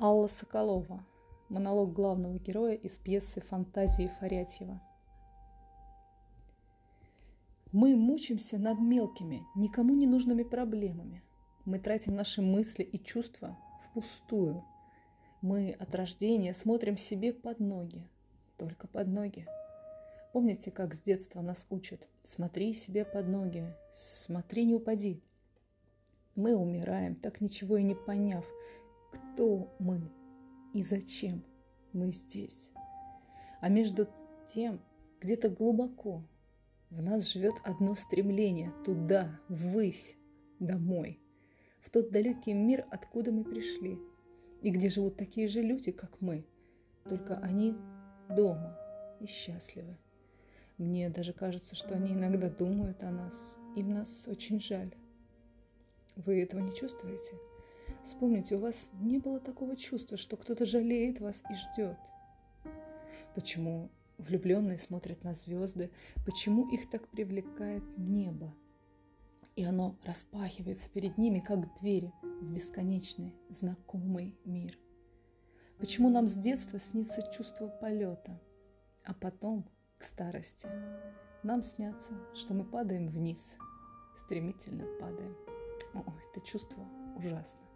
Алла Соколова. Монолог главного героя из пьесы «Фантазии Фарятьева». Мы мучимся над мелкими, никому не нужными проблемами. Мы тратим наши мысли и чувства впустую. Мы от рождения смотрим себе под ноги, только под ноги. Помните, как с детства нас учат? Смотри себе под ноги, смотри, не упади. Мы умираем, так ничего и не поняв, кто мы и зачем мы здесь. А между тем, где-то глубоко в нас живет одно стремление туда, ввысь, домой, в тот далекий мир, откуда мы пришли, и где живут такие же люди, как мы, только они дома и счастливы. Мне даже кажется, что они иногда думают о нас. Им нас очень жаль. Вы этого не чувствуете? Вспомните, у вас не было такого чувства, что кто-то жалеет вас и ждет. Почему влюбленные смотрят на звезды? Почему их так привлекает небо? И оно распахивается перед ними, как двери в бесконечный, знакомый мир. Почему нам с детства снится чувство полета, а потом, к старости, нам снятся, что мы падаем вниз, стремительно падаем. О, это чувство ужасно.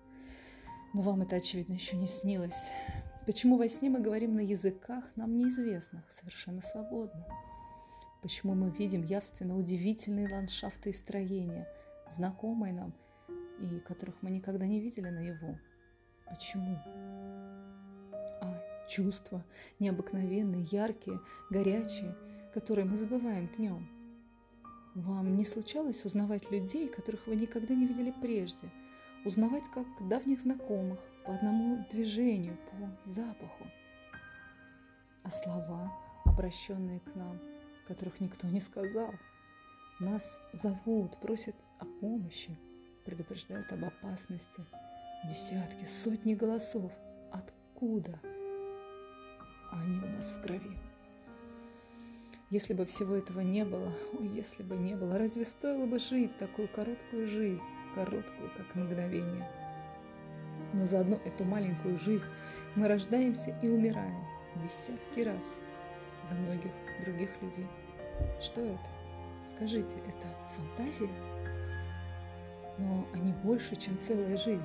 Но вам это, очевидно, еще не снилось. Почему во сне мы говорим на языках, нам неизвестных, совершенно свободно? Почему мы видим явственно удивительные ландшафты и строения, знакомые нам и которых мы никогда не видели наяву? Почему? А чувства необыкновенные, яркие, горячие, которые мы забываем днем. Вам не случалось узнавать людей, которых вы никогда не видели прежде – узнавать как давних знакомых по одному движению, по запаху. А слова, обращенные к нам, которых никто не сказал, нас зовут, просят о помощи, предупреждают об опасности. Десятки, сотни голосов. Откуда? А они у нас в крови. Если бы всего этого не было, ой, если бы не было, разве стоило бы жить такую короткую жизнь? Короткую, как мгновение. Но за одну эту маленькую жизнь мы рождаемся и умираем десятки раз за многих других людей. Что это? Скажите, это фантазия? Но они больше, чем целая жизнь.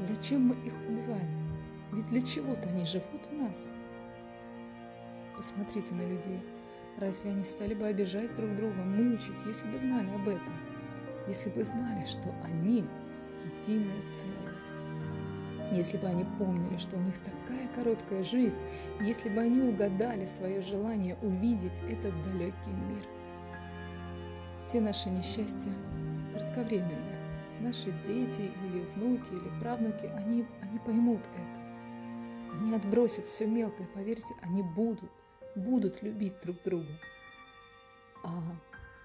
Зачем мы их убиваем? Ведь для чего-то они живут в нас. Посмотрите на людей. Разве они стали бы обижать друг друга, мучить, если бы знали об этом? Если бы знали, что они единое целое. Если бы они помнили, что у них такая короткая жизнь, если бы они угадали свое желание увидеть этот далекий мир. Все наши несчастья кратковременные. Наши дети или внуки или правнуки, они, они поймут это. Они отбросят все мелкое, поверьте, они будут, будут любить друг друга. А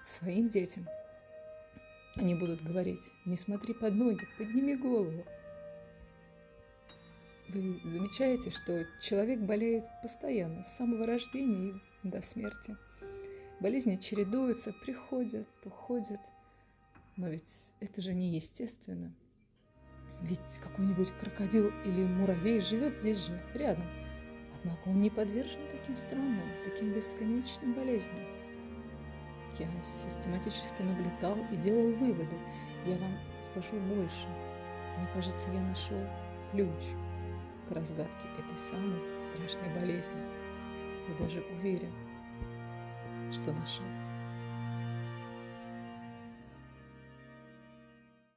своим детям – они будут говорить, не смотри под ноги, подними голову. Вы замечаете, что человек болеет постоянно, с самого рождения и до смерти. Болезни чередуются, приходят, уходят. Но ведь это же неестественно. Ведь какой-нибудь крокодил или муравей живет здесь же, рядом. Однако он не подвержен таким странным, таким бесконечным болезням. Я систематически наблюдал и делал выводы. Я вам скажу больше. Мне кажется, я нашел ключ к разгадке этой самой страшной болезни. Я даже уверен, что нашел.